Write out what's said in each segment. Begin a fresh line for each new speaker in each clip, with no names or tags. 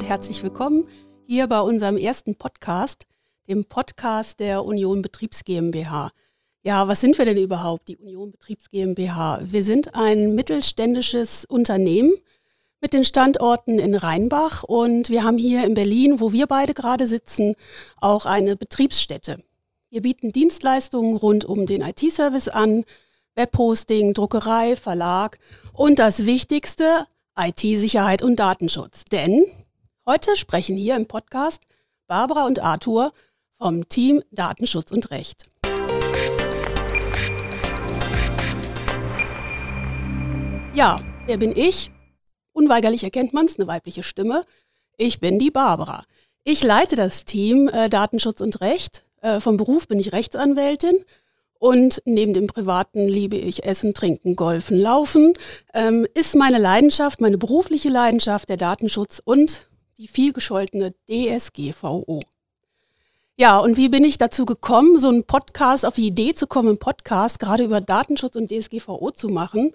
und herzlich willkommen hier bei unserem ersten Podcast, dem Podcast der Union Betriebs GmbH. Ja, was sind wir denn überhaupt, die Union Betriebs GmbH? Wir sind ein mittelständisches Unternehmen mit den Standorten in Rheinbach und wir haben hier in Berlin, wo wir beide gerade sitzen, auch eine Betriebsstätte. Wir bieten Dienstleistungen rund um den IT-Service an, Webhosting, Druckerei, Verlag und das Wichtigste, IT-Sicherheit und Datenschutz. Denn heute sprechen hier im Podcast Barbara und Arthur vom Team Datenschutz und Recht. Ja, wer bin ich? Unweigerlich erkennt man es, eine weibliche Stimme. Ich bin die Barbara. Ich leite das Team äh, Datenschutz und Recht. Äh, vom Beruf bin ich Rechtsanwältin und neben dem Privaten liebe ich Essen, Trinken, Golfen, Laufen. Ähm, ist meine Leidenschaft, meine berufliche Leidenschaft der Datenschutz und die vielgescholtene DSGVO. Ja, und wie bin ich dazu gekommen, so einen Podcast, auf die Idee zu kommen, einen Podcast gerade über Datenschutz und DSGVO zu machen?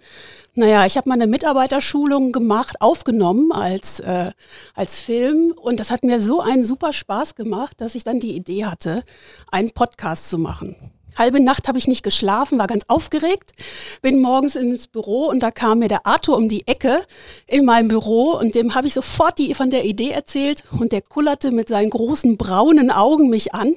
Naja, ich habe meine Mitarbeiterschulung gemacht, aufgenommen als, äh, als Film und das hat mir so einen super Spaß gemacht, dass ich dann die Idee hatte, einen Podcast zu machen. Halbe Nacht habe ich nicht geschlafen, war ganz aufgeregt, bin morgens ins Büro und da kam mir der Arthur um die Ecke in meinem Büro und dem habe ich sofort die, von der Idee erzählt und der kullerte mit seinen großen braunen Augen mich an,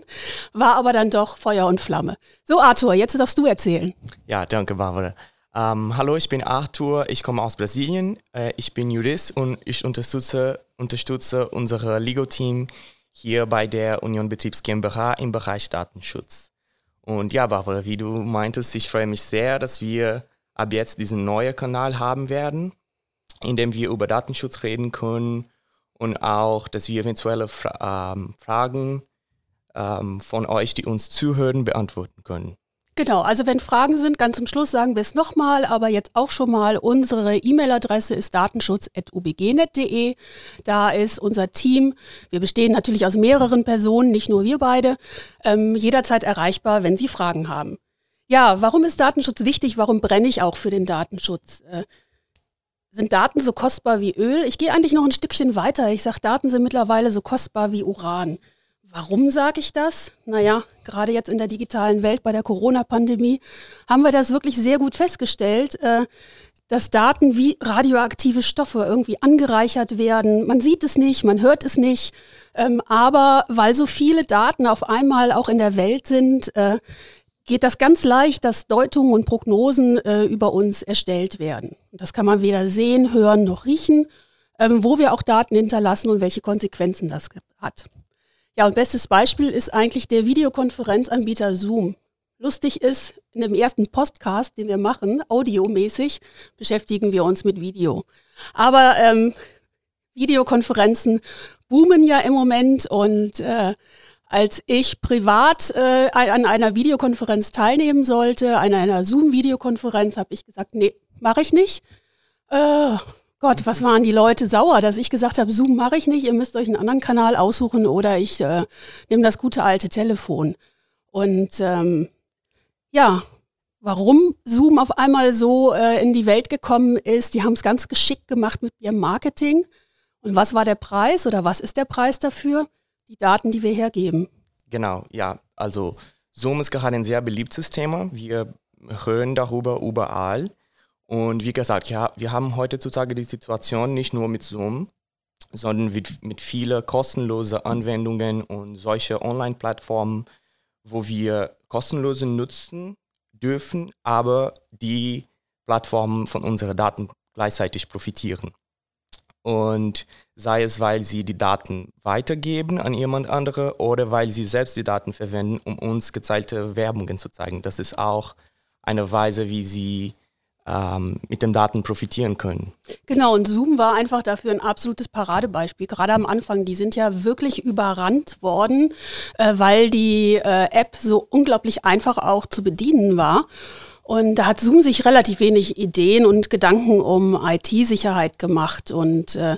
war aber dann doch Feuer und Flamme. So Arthur, jetzt darfst du erzählen.
Ja, danke Barbara. Ähm, hallo, ich bin Arthur, ich komme aus Brasilien, äh, ich bin Jurist und ich unterstütze, unterstütze unser Legal-Team hier bei der Union Betriebs GmbH im Bereich Datenschutz. Und ja, Barbara, wie du meintest, ich freue mich sehr, dass wir ab jetzt diesen neuen Kanal haben werden, in dem wir über Datenschutz reden können und auch, dass wir eventuelle Fra ähm, Fragen ähm, von euch, die uns zuhören, beantworten können.
Genau, also wenn Fragen sind, ganz zum Schluss sagen wir es nochmal, aber jetzt auch schon mal, unsere E-Mail-Adresse ist datenschutz.ubgnet.de. Da ist unser Team, wir bestehen natürlich aus mehreren Personen, nicht nur wir beide, ähm, jederzeit erreichbar, wenn Sie Fragen haben. Ja, warum ist Datenschutz wichtig? Warum brenne ich auch für den Datenschutz? Äh, sind Daten so kostbar wie Öl? Ich gehe eigentlich noch ein Stückchen weiter. Ich sage, Daten sind mittlerweile so kostbar wie Uran. Warum sage ich das? Naja, gerade jetzt in der digitalen Welt bei der Corona-Pandemie haben wir das wirklich sehr gut festgestellt, äh, dass Daten wie radioaktive Stoffe irgendwie angereichert werden. Man sieht es nicht, man hört es nicht, ähm, aber weil so viele Daten auf einmal auch in der Welt sind, äh, geht das ganz leicht, dass Deutungen und Prognosen äh, über uns erstellt werden. Das kann man weder sehen, hören noch riechen, ähm, wo wir auch Daten hinterlassen und welche Konsequenzen das hat. Ja, und bestes Beispiel ist eigentlich der Videokonferenzanbieter Zoom. Lustig ist, in dem ersten Podcast, den wir machen, audiomäßig, beschäftigen wir uns mit Video. Aber ähm, Videokonferenzen boomen ja im Moment und äh, als ich privat äh, an einer Videokonferenz teilnehmen sollte, an einer Zoom-Videokonferenz, habe ich gesagt, nee, mache ich nicht. Äh, Gott, was waren die Leute sauer, dass ich gesagt habe, Zoom mache ich nicht, ihr müsst euch einen anderen Kanal aussuchen oder ich äh, nehme das gute alte Telefon. Und ähm, ja, warum Zoom auf einmal so äh, in die Welt gekommen ist, die haben es ganz geschickt gemacht mit ihrem Marketing. Und was war der Preis oder was ist der Preis dafür? Die Daten, die wir hergeben.
Genau, ja. Also Zoom ist gerade ein sehr beliebtes Thema. Wir hören darüber überall. Und wie gesagt, ja, wir haben heutzutage die Situation nicht nur mit Zoom, sondern mit, mit vielen kostenlosen Anwendungen und solche Online-Plattformen, wo wir kostenlose nutzen dürfen, aber die Plattformen von unseren Daten gleichzeitig profitieren. Und sei es, weil sie die Daten weitergeben an jemand andere oder weil sie selbst die Daten verwenden, um uns gezahlte Werbungen zu zeigen. Das ist auch eine Weise, wie sie mit den Daten profitieren können.
Genau, und Zoom war einfach dafür ein absolutes Paradebeispiel. Gerade am Anfang, die sind ja wirklich überrannt worden, äh, weil die äh, App so unglaublich einfach auch zu bedienen war. Und da hat Zoom sich relativ wenig Ideen und Gedanken um IT-Sicherheit gemacht und äh,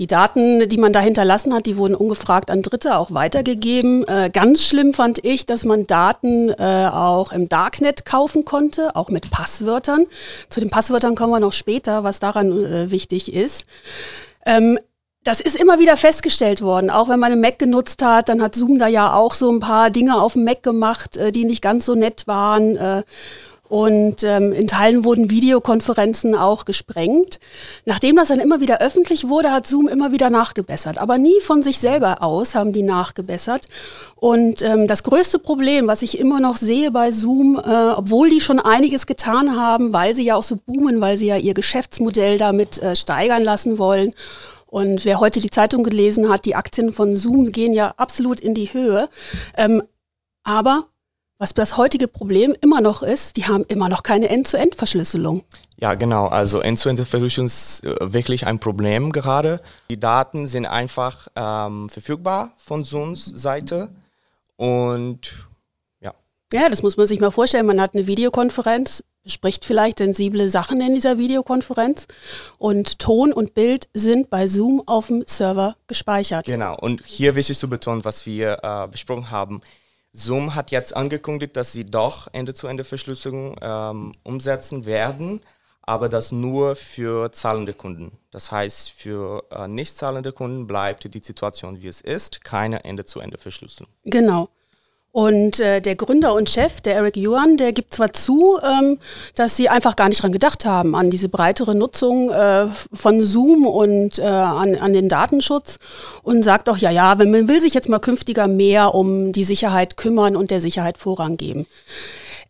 die Daten, die man da hinterlassen hat, die wurden ungefragt an Dritte auch weitergegeben. Äh, ganz schlimm fand ich, dass man Daten äh, auch im Darknet kaufen konnte, auch mit Passwörtern. Zu den Passwörtern kommen wir noch später, was daran äh, wichtig ist. Ähm, das ist immer wieder festgestellt worden. Auch wenn man einen Mac genutzt hat, dann hat Zoom da ja auch so ein paar Dinge auf dem Mac gemacht, äh, die nicht ganz so nett waren. Und ähm, in Teilen wurden Videokonferenzen auch gesprengt. Nachdem das dann immer wieder öffentlich wurde, hat Zoom immer wieder nachgebessert. Aber nie von sich selber aus haben die nachgebessert. Und ähm, das größte Problem, was ich immer noch sehe bei Zoom, äh, obwohl die schon einiges getan haben, weil sie ja auch so boomen, weil sie ja ihr Geschäftsmodell damit äh, steigern lassen wollen. Und wer heute die Zeitung gelesen hat, die Aktien von Zoom gehen ja absolut in die Höhe. Ähm, aber was das heutige Problem immer noch ist, die haben immer noch keine End-zu-End-Verschlüsselung.
Ja, genau. Also End-zu-End-Verschlüsselung ist äh, wirklich ein Problem gerade. Die Daten sind einfach ähm, verfügbar von Zooms Seite und ja.
Ja, das muss man sich mal vorstellen. Man hat eine Videokonferenz, bespricht vielleicht sensible Sachen in dieser Videokonferenz und Ton und Bild sind bei Zoom auf dem Server gespeichert.
Genau. Und hier wichtig zu betonen, was wir äh, besprochen haben Zoom hat jetzt angekündigt, dass sie doch Ende-zu-Ende-Verschlüsselung ähm, umsetzen werden, aber das nur für zahlende Kunden. Das heißt, für äh, nicht zahlende Kunden bleibt die Situation, wie es ist, keine Ende-zu-Ende-Verschlüsselung.
Genau. Und äh, der Gründer und Chef, der Eric Yuan, der gibt zwar zu, ähm, dass sie einfach gar nicht dran gedacht haben, an diese breitere Nutzung äh, von Zoom und äh, an, an den Datenschutz und sagt auch, ja, ja, wenn man will sich jetzt mal künftiger mehr um die Sicherheit kümmern und der Sicherheit Vorrang geben.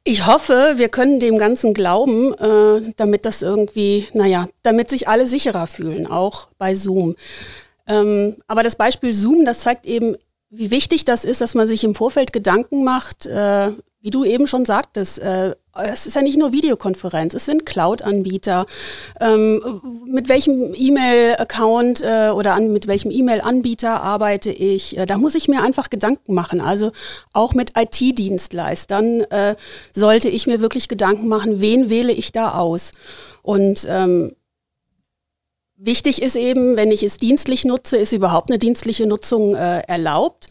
Ich hoffe, wir können dem Ganzen glauben, äh, damit das irgendwie, naja, damit sich alle sicherer fühlen, auch bei Zoom. Ähm, aber das Beispiel Zoom, das zeigt eben, wie wichtig das ist, dass man sich im Vorfeld Gedanken macht, äh, wie du eben schon sagtest, äh, es ist ja nicht nur Videokonferenz, es sind Cloud-Anbieter. Ähm, mit welchem E-Mail-Account äh, oder an, mit welchem E-Mail-Anbieter arbeite ich? Äh, da muss ich mir einfach Gedanken machen. Also auch mit IT-Dienstleistern äh, sollte ich mir wirklich Gedanken machen, wen wähle ich da aus? Und ähm, Wichtig ist eben, wenn ich es dienstlich nutze, ist überhaupt eine dienstliche Nutzung äh, erlaubt.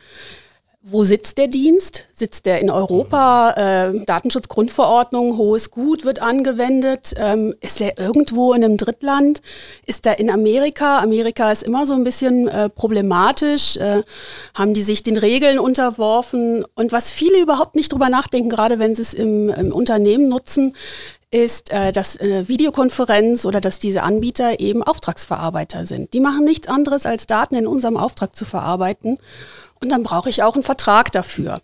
Wo sitzt der Dienst? Sitzt der in Europa? Äh, Datenschutzgrundverordnung, hohes Gut wird angewendet. Ähm, ist der irgendwo in einem Drittland? Ist der in Amerika? Amerika ist immer so ein bisschen äh, problematisch. Äh, haben die sich den Regeln unterworfen? Und was viele überhaupt nicht drüber nachdenken, gerade wenn sie es im, im Unternehmen nutzen, ist, äh, dass äh, Videokonferenz oder dass diese Anbieter eben Auftragsverarbeiter sind. Die machen nichts anderes, als Daten in unserem Auftrag zu verarbeiten. Und dann brauche ich auch einen Vertrag dafür.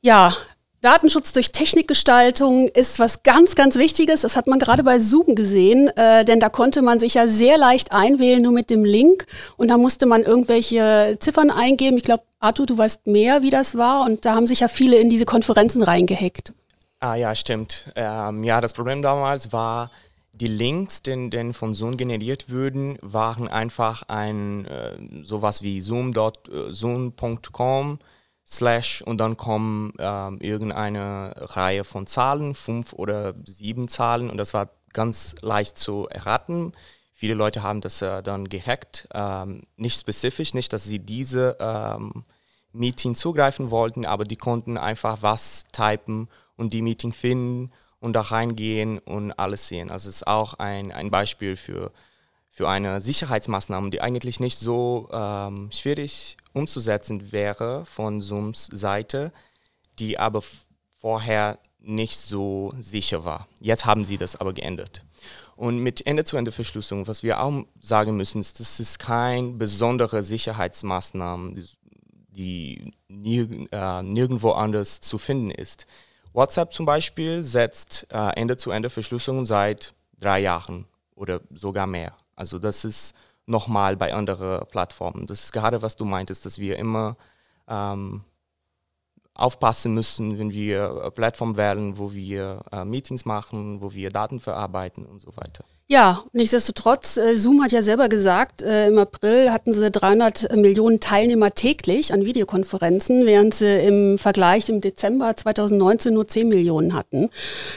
Ja, Datenschutz durch Technikgestaltung ist was ganz, ganz Wichtiges. Das hat man gerade bei Zoom gesehen, äh, denn da konnte man sich ja sehr leicht einwählen, nur mit dem Link. Und da musste man irgendwelche Ziffern eingeben. Ich glaube, Arthur, du weißt mehr, wie das war. Und da haben sich ja viele in diese Konferenzen reingehackt.
Ah ja, stimmt. Ähm, ja, das Problem damals war, die Links, die, die von Zoom generiert wurden, waren einfach ein äh, sowas wie zoom.com äh, slash und dann kommen ähm, irgendeine Reihe von Zahlen, fünf oder sieben Zahlen und das war ganz leicht zu erraten. Viele Leute haben das äh, dann gehackt, ähm, nicht spezifisch, nicht, dass sie diese ähm, Meeting zugreifen wollten, aber die konnten einfach was typen und die Meeting finden und da reingehen und alles sehen. Also es ist auch ein, ein Beispiel für, für eine Sicherheitsmaßnahme, die eigentlich nicht so ähm, schwierig umzusetzen wäre von Zooms Seite, die aber vorher nicht so sicher war. Jetzt haben sie das aber geändert. Und mit Ende-zu-Ende-Verschlüsselung, was wir auch sagen müssen, ist, das ist keine besondere Sicherheitsmaßnahme, die nirg äh, nirgendwo anders zu finden ist. WhatsApp zum Beispiel setzt äh, Ende-zu-Ende-Verschlüsselung seit drei Jahren oder sogar mehr. Also das ist nochmal bei anderen Plattformen. Das ist gerade, was du meintest, dass wir immer ähm, aufpassen müssen, wenn wir Plattformen wählen, wo wir äh, Meetings machen, wo wir Daten verarbeiten und so weiter.
Ja, nichtsdestotrotz, äh, Zoom hat ja selber gesagt, äh, im April hatten sie 300 Millionen Teilnehmer täglich an Videokonferenzen, während sie im Vergleich im Dezember 2019 nur 10 Millionen hatten.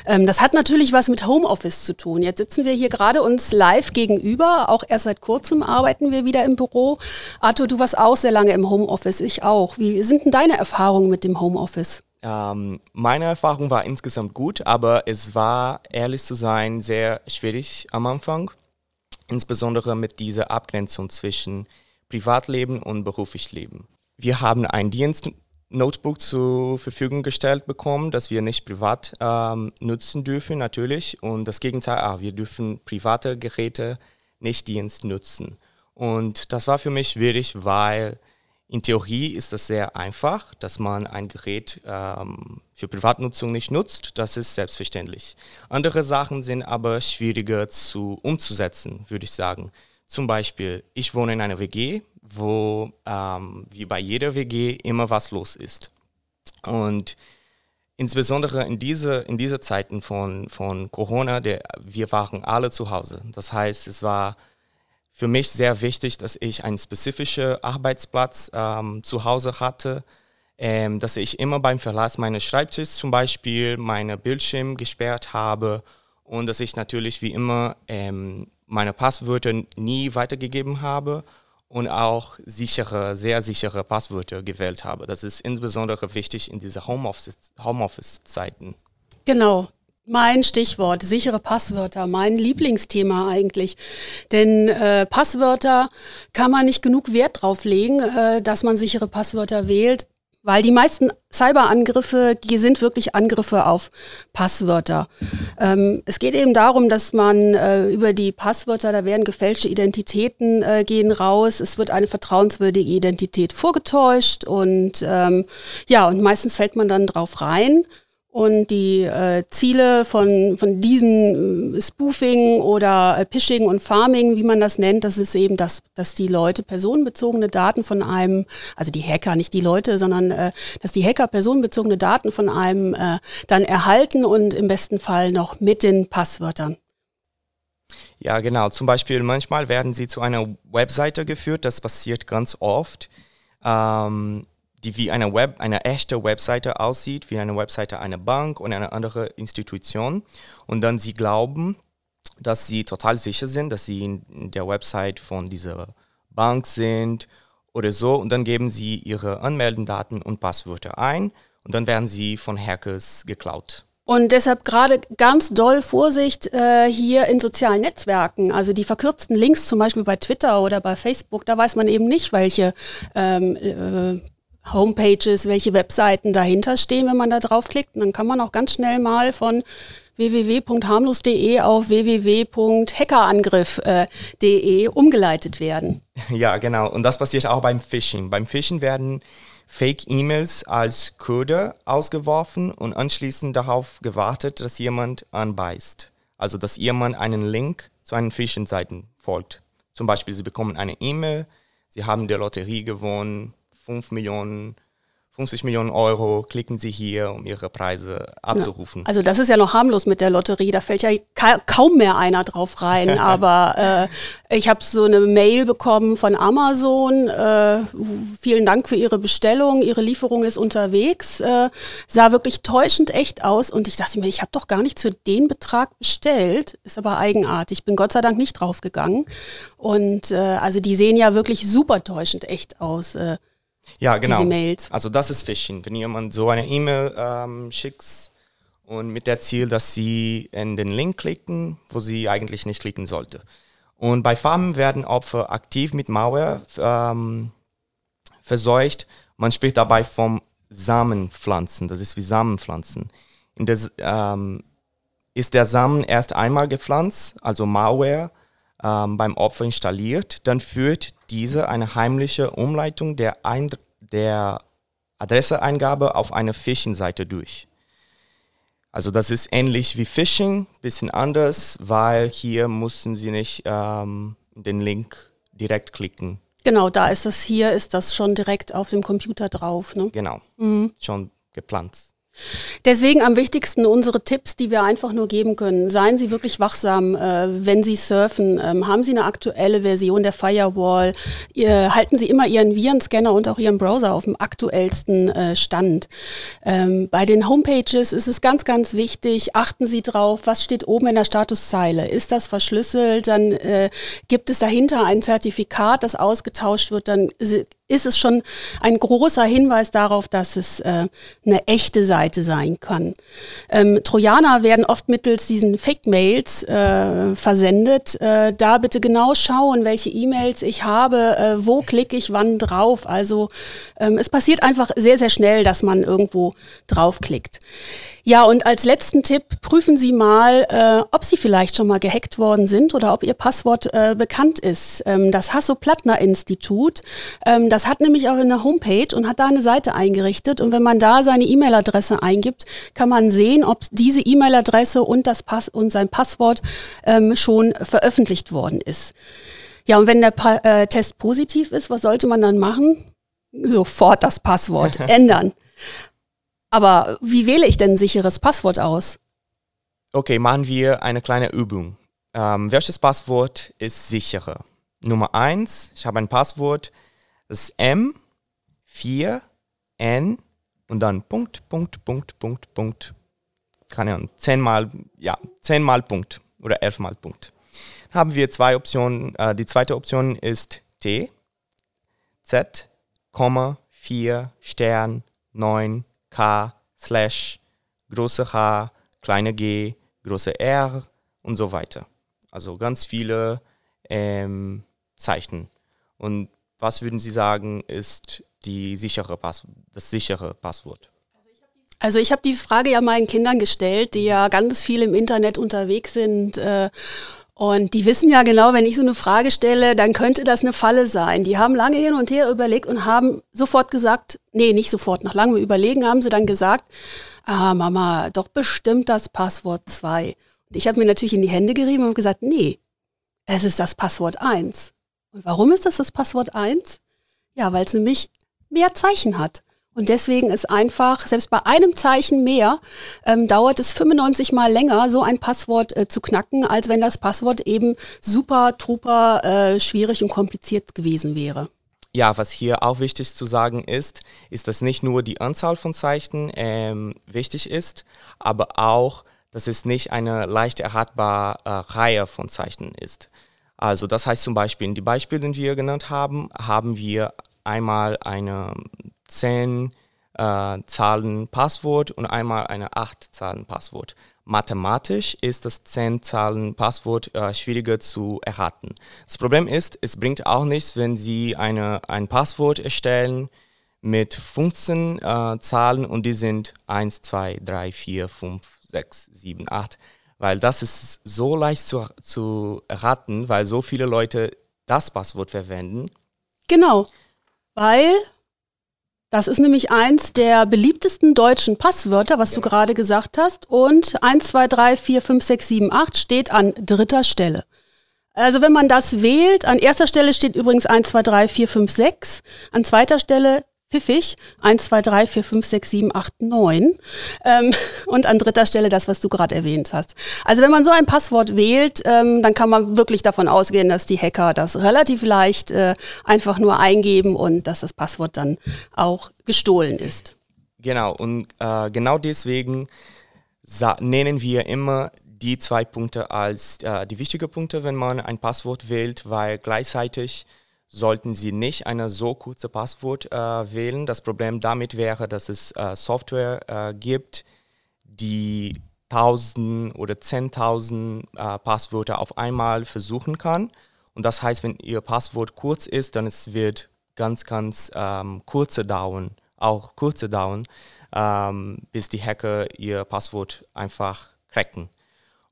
Ähm, das hat natürlich was mit Homeoffice zu tun. Jetzt sitzen wir hier gerade uns live gegenüber. Auch erst seit kurzem arbeiten wir wieder im Büro. Arthur, du warst auch sehr lange im Homeoffice, ich auch. Wie sind denn deine Erfahrungen mit dem Homeoffice?
Ähm, meine Erfahrung war insgesamt gut, aber es war, ehrlich zu sein, sehr schwierig am Anfang. Insbesondere mit dieser Abgrenzung zwischen Privatleben und beruflich Leben. Wir haben ein Dienstnotebook zur Verfügung gestellt bekommen, das wir nicht privat ähm, nutzen dürfen, natürlich. Und das Gegenteil, auch, wir dürfen private Geräte nicht Dienst nutzen. Und das war für mich schwierig, weil in Theorie ist das sehr einfach, dass man ein Gerät ähm, für Privatnutzung nicht nutzt. Das ist selbstverständlich. Andere Sachen sind aber schwieriger zu umzusetzen, würde ich sagen. Zum Beispiel, ich wohne in einer WG, wo ähm, wie bei jeder WG immer was los ist. Und insbesondere in diese, in diese Zeiten von, von Corona, der, wir waren alle zu Hause. Das heißt, es war für mich sehr wichtig, dass ich einen spezifischen Arbeitsplatz ähm, zu Hause hatte, ähm, dass ich immer beim Verlass meines Schreibtisches zum Beispiel meine Bildschirm gesperrt habe und dass ich natürlich wie immer ähm, meine Passwörter nie weitergegeben habe und auch sichere, sehr sichere Passwörter gewählt habe. Das ist insbesondere wichtig in diese Homeoffice-Zeiten. Homeoffice
genau, mein Stichwort, sichere Passwörter, mein Lieblingsthema eigentlich. Denn äh, Passwörter kann man nicht genug Wert drauf legen, äh, dass man sichere Passwörter wählt, weil die meisten Cyberangriffe sind wirklich Angriffe auf Passwörter. Ähm, es geht eben darum, dass man äh, über die Passwörter, da werden gefälschte Identitäten äh, gehen raus, es wird eine vertrauenswürdige Identität vorgetäuscht und ähm, ja, und meistens fällt man dann drauf rein und die äh, Ziele von, von diesen äh, Spoofing oder äh, Phishing und Farming, wie man das nennt, das ist eben, das, dass die Leute personenbezogene Daten von einem, also die Hacker, nicht die Leute, sondern äh, dass die Hacker personenbezogene Daten von einem äh, dann erhalten und im besten Fall noch mit den Passwörtern.
Ja, genau. Zum Beispiel manchmal werden sie zu einer Webseite geführt, das passiert ganz oft. Ähm, die wie eine, Web, eine echte Webseite aussieht, wie eine Webseite einer Bank und einer anderen Institution. Und dann sie glauben, dass sie total sicher sind, dass sie in der Website von dieser Bank sind oder so. Und dann geben sie ihre Anmeldendaten und Passwörter ein und dann werden sie von Hackers geklaut.
Und deshalb gerade ganz doll Vorsicht äh, hier in sozialen Netzwerken. Also die verkürzten Links zum Beispiel bei Twitter oder bei Facebook, da weiß man eben nicht, welche ähm, äh, Homepages, welche Webseiten dahinter stehen, wenn man da draufklickt. Und dann kann man auch ganz schnell mal von www.harmlos.de auf www.hackerangriff.de umgeleitet werden.
Ja, genau. Und das passiert auch beim Phishing. Beim Phishing werden Fake-E-Mails als Code ausgeworfen und anschließend darauf gewartet, dass jemand anbeißt. Also, dass jemand einen Link zu einen Phishing-Seiten folgt. Zum Beispiel, Sie bekommen eine E-Mail, Sie haben der Lotterie gewonnen, 5 Millionen 50 Millionen Euro, klicken Sie hier, um Ihre Preise abzurufen.
Ja. Also das ist ja noch harmlos mit der Lotterie, da fällt ja ka kaum mehr einer drauf rein. Aber äh, ich habe so eine Mail bekommen von Amazon, äh, vielen Dank für Ihre Bestellung, Ihre Lieferung ist unterwegs, äh, sah wirklich täuschend echt aus und ich dachte mir, ich habe doch gar nicht für den Betrag bestellt, ist aber eigenartig, bin Gott sei Dank nicht draufgegangen. Und äh, also die sehen ja wirklich super täuschend echt aus.
Ja, genau. Diese Mails. Also das ist Phishing. Wenn jemand so eine E-Mail ähm, schickt und mit der Ziel, dass sie in den Link klicken, wo sie eigentlich nicht klicken sollte. Und bei Farmen werden Opfer aktiv mit Malware ähm, verseucht. Man spricht dabei vom Samenpflanzen. Das ist wie Samenpflanzen. In des, ähm, ist der Samen erst einmal gepflanzt, also Malware, ähm, beim Opfer installiert, dann führt diese eine heimliche Umleitung der, Ein der Adresseeingabe auf eine Phishing-Seite durch. Also das ist ähnlich wie Phishing, bisschen anders, weil hier mussten Sie nicht ähm, den Link direkt klicken.
Genau, da ist das hier, ist das schon direkt auf dem Computer drauf. Ne?
Genau, mhm. schon geplant.
Deswegen am wichtigsten unsere Tipps, die wir einfach nur geben können. Seien Sie wirklich wachsam, äh, wenn Sie surfen. Ähm, haben Sie eine aktuelle Version der Firewall? Ihr, halten Sie immer Ihren Virenscanner und auch Ihren Browser auf dem aktuellsten äh, Stand. Ähm, bei den Homepages ist es ganz, ganz wichtig, achten Sie drauf, was steht oben in der Statuszeile. Ist das verschlüsselt? Dann äh, gibt es dahinter ein Zertifikat, das ausgetauscht wird. Dann ist es schon ein großer Hinweis darauf, dass es äh, eine echte Seite sein kann. Ähm, Trojaner werden oft mittels diesen Fake-Mails äh, versendet. Äh, da bitte genau schauen, welche E-Mails ich habe, äh, wo klicke ich wann drauf. Also ähm, es passiert einfach sehr, sehr schnell, dass man irgendwo draufklickt. Ja, und als letzten Tipp, prüfen Sie mal, äh, ob Sie vielleicht schon mal gehackt worden sind oder ob Ihr Passwort äh, bekannt ist. Ähm, das Hasso-Plattner-Institut, ähm, das hat nämlich auch eine Homepage und hat da eine Seite eingerichtet. Und wenn man da seine E-Mail-Adresse eingibt, kann man sehen, ob diese E-Mail-Adresse und, das Pass und sein Passwort ähm, schon veröffentlicht worden ist. Ja, und wenn der pa äh, Test positiv ist, was sollte man dann machen? Sofort das Passwort ändern. Aber wie wähle ich denn ein sicheres Passwort aus?
Okay, machen wir eine kleine Übung. Ähm, welches Passwort ist sicherer? Nummer eins, ich habe ein Passwort, das ist M, 4, N und dann Punkt, Punkt, Punkt, Punkt, Punkt. Keine Ahnung, zehnmal, ja, zehnmal Punkt oder elfmal Punkt. Dann haben wir zwei Optionen. Äh, die zweite Option ist T, Z, 4, Stern, 9, K, Slash, große H, kleine G, große R und so weiter. Also ganz viele ähm, Zeichen. Und was würden Sie sagen, ist die sichere Pass das sichere Passwort?
Also ich habe die Frage ja meinen Kindern gestellt, die ja ganz viel im Internet unterwegs sind. Äh, und die wissen ja genau, wenn ich so eine Frage stelle, dann könnte das eine Falle sein. Die haben lange hin und her überlegt und haben sofort gesagt, nee, nicht sofort, nach langem Überlegen haben sie dann gesagt, ah Mama, doch bestimmt das Passwort 2. Und ich habe mir natürlich in die Hände gerieben und gesagt, nee, es ist das Passwort 1. Und warum ist das das Passwort 1? Ja, weil es nämlich mehr Zeichen hat. Und deswegen ist einfach, selbst bei einem Zeichen mehr, ähm, dauert es 95 mal länger, so ein Passwort äh, zu knacken, als wenn das Passwort eben super, truper äh, schwierig und kompliziert gewesen wäre.
Ja, was hier auch wichtig zu sagen ist, ist, dass nicht nur die Anzahl von Zeichen ähm, wichtig ist, aber auch, dass es nicht eine leicht erratbare äh, Reihe von Zeichen ist. Also das heißt zum Beispiel, in die Beispiele, die wir genannt haben, haben wir einmal eine zehn äh, Zahlen Passwort und einmal eine acht Zahlen Passwort. Mathematisch ist das 10 Zahlen Passwort äh, schwieriger zu erraten. Das Problem ist, es bringt auch nichts, wenn Sie eine, ein Passwort erstellen mit 15 äh, Zahlen und die sind 1, 2, 3, 4, 5, 6, 7, 8, weil das ist so leicht zu, zu erraten, weil so viele Leute das Passwort verwenden.
Genau, weil das ist nämlich eins der beliebtesten deutschen Passwörter, was du gerade gesagt hast. Und 1, 2, 3, 4, 5, 6, 7, 8 steht an dritter Stelle. Also wenn man das wählt, an erster Stelle steht übrigens 1, 2, 3, 4, 5, 6. An zweiter Stelle pfiffig. 1, 2, 3, 4, 5, 6, 7, 8, 9. Ähm, und an dritter Stelle das, was du gerade erwähnt hast. Also wenn man so ein Passwort wählt, ähm, dann kann man wirklich davon ausgehen, dass die Hacker das relativ leicht äh, einfach nur eingeben und dass das Passwort dann auch gestohlen ist.
Genau, und äh, genau deswegen nennen wir immer die zwei Punkte als äh, die wichtigen Punkte, wenn man ein Passwort wählt, weil gleichzeitig sollten Sie nicht eine so kurze Passwort äh, wählen. Das Problem damit wäre, dass es äh, Software äh, gibt, die 1000 oder 10.000 äh, Passwörter auf einmal versuchen kann. Und das heißt, wenn Ihr Passwort kurz ist, dann es wird ganz, ganz ähm, kurze dauern, auch kurze dauern, ähm, bis die Hacker Ihr Passwort einfach cracken.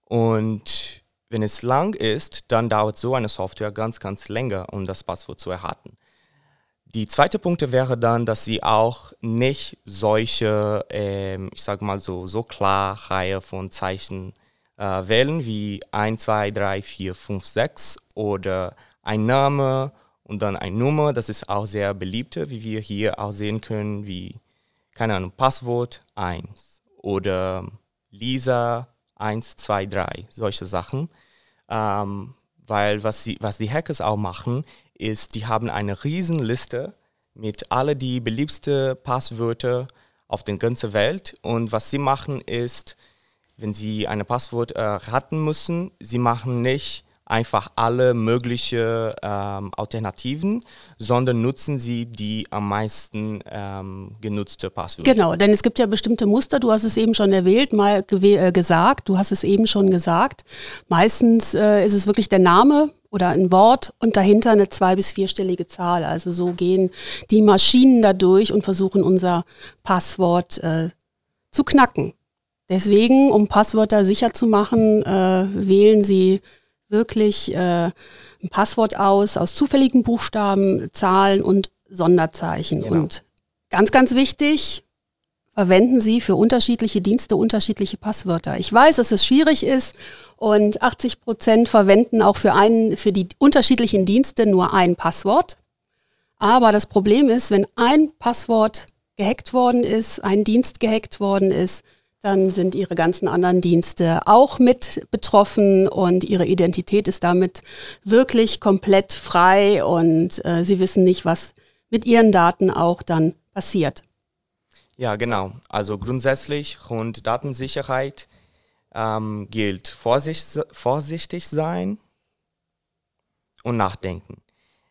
Und wenn es lang ist, dann dauert so eine Software ganz, ganz länger, um das Passwort zu erhalten. Die zweite Punkt wäre dann, dass sie auch nicht solche, ähm, ich sage mal so, so klar Reihe von Zeichen äh, wählen wie 1, 2, 3, 4, 5, 6 oder ein Name und dann eine Nummer. Das ist auch sehr beliebt, wie wir hier auch sehen können, wie, keine Ahnung, Passwort 1 oder Lisa 1, 2, 3, solche Sachen. Ähm, weil was, sie, was die Hackers auch machen, ist, die haben eine riesen Liste mit alle die beliebsten Passwörter auf der ganzen Welt. Und was sie machen ist, wenn sie ein Passwort äh, raten müssen, sie machen nicht einfach alle möglichen ähm, Alternativen, sondern nutzen Sie die am meisten ähm, genutzte Passwörter.
Genau, denn es gibt ja bestimmte Muster, du hast es eben schon erwählt, mal äh, gesagt, du hast es eben schon gesagt. Meistens äh, ist es wirklich der Name oder ein Wort und dahinter eine zwei- bis vierstellige Zahl. Also so gehen die Maschinen da durch und versuchen unser Passwort äh, zu knacken. Deswegen, um Passwörter sicher zu machen, äh, wählen Sie wirklich äh, ein Passwort aus aus zufälligen Buchstaben, Zahlen und Sonderzeichen. Genau. Und ganz, ganz wichtig, verwenden Sie für unterschiedliche Dienste unterschiedliche Passwörter. Ich weiß, dass es schwierig ist und 80 Prozent verwenden auch für, einen, für die unterschiedlichen Dienste nur ein Passwort. Aber das Problem ist, wenn ein Passwort gehackt worden ist, ein Dienst gehackt worden ist, dann sind ihre ganzen anderen Dienste auch mit betroffen und ihre Identität ist damit wirklich komplett frei und äh, sie wissen nicht, was mit ihren Daten auch dann passiert.
Ja, genau. Also grundsätzlich rund Datensicherheit ähm, gilt Vorsicht, vorsichtig sein und nachdenken.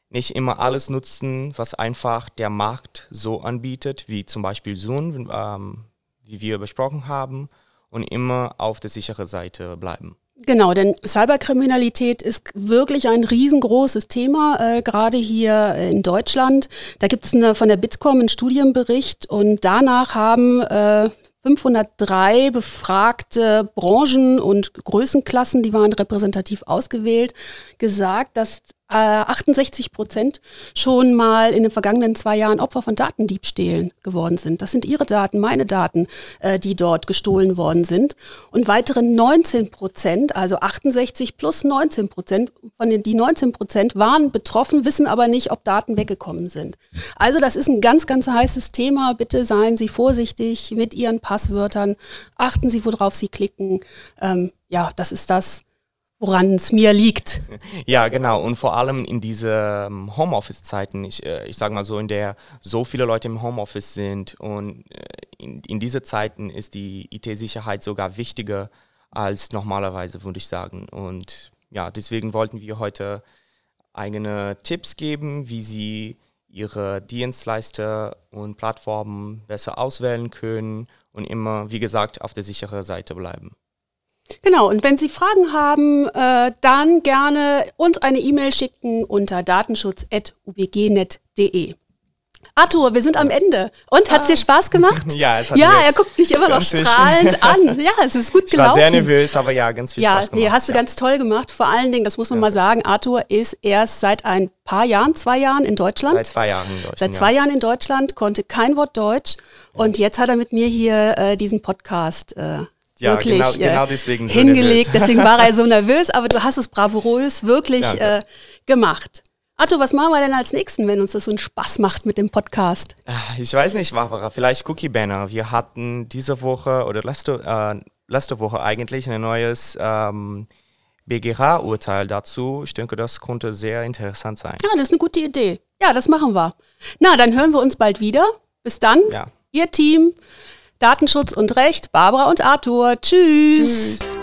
Nicht immer alles nutzen, was einfach der Markt so anbietet, wie zum Beispiel Zoom, ähm, wie wir besprochen haben, und immer auf der sicheren Seite bleiben.
Genau, denn Cyberkriminalität ist wirklich ein riesengroßes Thema, äh, gerade hier in Deutschland. Da gibt es von der Bitkom einen Studienbericht und danach haben äh, 503 befragte Branchen und Größenklassen, die waren repräsentativ ausgewählt, gesagt, dass 68 äh, Prozent schon mal in den vergangenen zwei Jahren Opfer von Datendiebstählen geworden sind. Das sind ihre Daten, meine Daten, äh, die dort gestohlen worden sind. Und weitere 19 Prozent, also 68 plus 19 Prozent, von den die 19 Prozent waren betroffen, wissen aber nicht, ob Daten weggekommen sind. Also das ist ein ganz, ganz heißes Thema. Bitte seien Sie vorsichtig mit Ihren Passwörtern. Achten Sie, worauf Sie klicken. Ähm, ja, das ist das, woran es mir liegt.
Ja, genau. Und vor allem in diesen Homeoffice-Zeiten, ich, äh, ich sage mal so, in der so viele Leute im Homeoffice sind und äh, in, in diese Zeiten ist die IT-Sicherheit sogar wichtiger als normalerweise, würde ich sagen. Und ja, deswegen wollten wir heute eigene Tipps geben, wie Sie Ihre Dienstleister und Plattformen besser auswählen können und immer, wie gesagt, auf der sicheren Seite bleiben.
Genau, und wenn Sie Fragen haben, äh, dann gerne uns eine E-Mail schicken unter datenschutz.ubgnet.de. Arthur, wir sind am Ende. Und hat es dir. Spaß gemacht?
ja,
es hat Ja, er guckt mich immer noch strahlend an. Ja, es ist gut gelaufen.
Ich war sehr nervös, aber ja, ganz viel
ja,
Spaß gemacht.
Nee, hast du
ja.
ganz toll gemacht. Vor allen Dingen, das muss man ja. mal sagen, Arthur ist erst seit ein paar Jahren, zwei Jahren in Deutschland.
Seit zwei Jahren in Deutschland.
Seit zwei Jahren in Deutschland, konnte kein Wort Deutsch. Und jetzt hat er mit mir hier äh, diesen Podcast äh, ja, wirklich genau, genau deswegen so hingelegt. Nervös. Deswegen war er so nervös, aber du hast es bravourös wirklich äh, gemacht. Arthur, was machen wir denn als nächsten, wenn uns das so einen Spaß macht mit dem Podcast?
Ah, ich weiß nicht, Barbara, vielleicht Cookie Banner. Wir hatten diese Woche oder letzte, äh, letzte Woche eigentlich ein neues ähm, BGH-Urteil dazu. Ich denke, das konnte sehr interessant sein.
Ja, das ist eine gute Idee. Ja, das machen wir. Na, dann hören wir uns bald wieder. Bis dann, ja. Ihr Team. Datenschutz und Recht, Barbara und Arthur. Tschüss. Tschüss.